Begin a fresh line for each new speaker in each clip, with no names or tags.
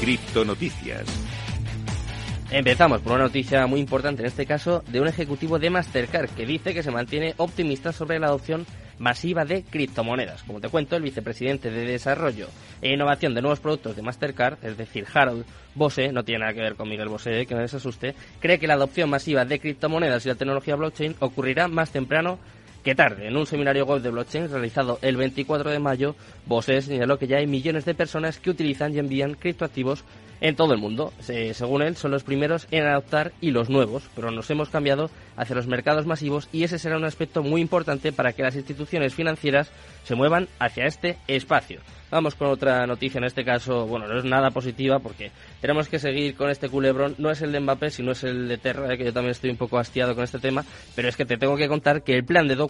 Criptonoticias.
Empezamos por una noticia muy importante, en este caso, de un ejecutivo de Mastercard que dice que se mantiene optimista sobre la adopción masiva de criptomonedas. Como te cuento, el vicepresidente de Desarrollo e Innovación de Nuevos Productos de Mastercard, es decir, Harold Bose, no tiene nada que ver con Miguel Bose, que no les asuste, cree que la adopción masiva de criptomonedas y la tecnología blockchain ocurrirá más temprano que tarde. En un seminario web de blockchain realizado el 24 de mayo, Bose señaló que ya hay millones de personas que utilizan y envían criptoactivos en todo el mundo. según él, son los primeros en adoptar y los nuevos, pero nos hemos cambiado hacia los mercados masivos y ese será un aspecto muy importante para que las instituciones financieras se muevan hacia este espacio. Vamos con otra noticia, en este caso, bueno, no es nada positiva porque tenemos que seguir con este culebrón. No es el de Mbappé, sino es el de Terra, eh, que yo también estoy un poco hastiado con este tema, pero es que te tengo que contar que el plan de Do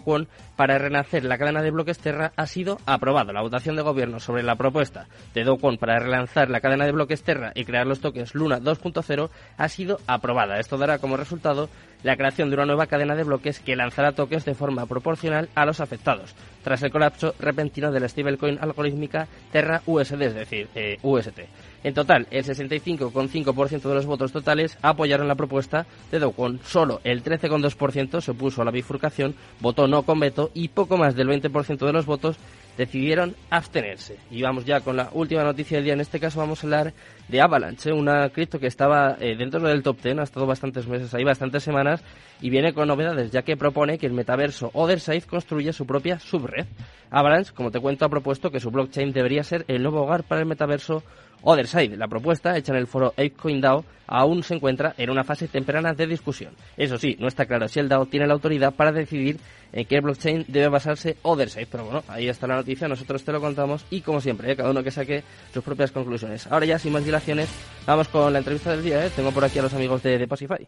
para renacer la cadena de bloques Terra ha sido aprobado. La votación de gobierno sobre la propuesta de Do para relanzar la cadena de bloques Terra y crear los toques Luna 2.0 ha sido aprobada. Esto dará como resultado la creación de una nueva cadena de bloques que lanzará toques de forma proporcional a los afectados, tras el colapso repentino de la stablecoin algorítmica Terra USD, es decir, eh, UST. En total, el 65,5% de los votos totales apoyaron la propuesta de Dokwon. Solo el 13,2% se opuso a la bifurcación, votó no con veto y poco más del 20% de los votos decidieron abstenerse. Y vamos ya con la última noticia del día. En este caso vamos a hablar de Avalanche, una cripto que estaba eh, dentro del top 10, ha estado bastantes meses ahí, bastantes semanas, y viene con novedades, ya que propone que el metaverso Otherside construya su propia subred. Avalanche, como te cuento, ha propuesto que su blockchain debería ser el nuevo hogar para el metaverso Otherside. La propuesta, hecha en el foro ApeCoin DAO, aún se encuentra en una fase temprana de discusión. Eso sí, no está claro si el DAO tiene la autoridad para decidir en qué blockchain debe basarse Otherside. Pero bueno, ahí está la noticia, nosotros te lo contamos y como siempre, ¿eh? cada uno que saque sus propias conclusiones. Ahora ya, sin más dilaciones, vamos con la entrevista del día. ¿eh? Tengo por aquí a los amigos de Deposify.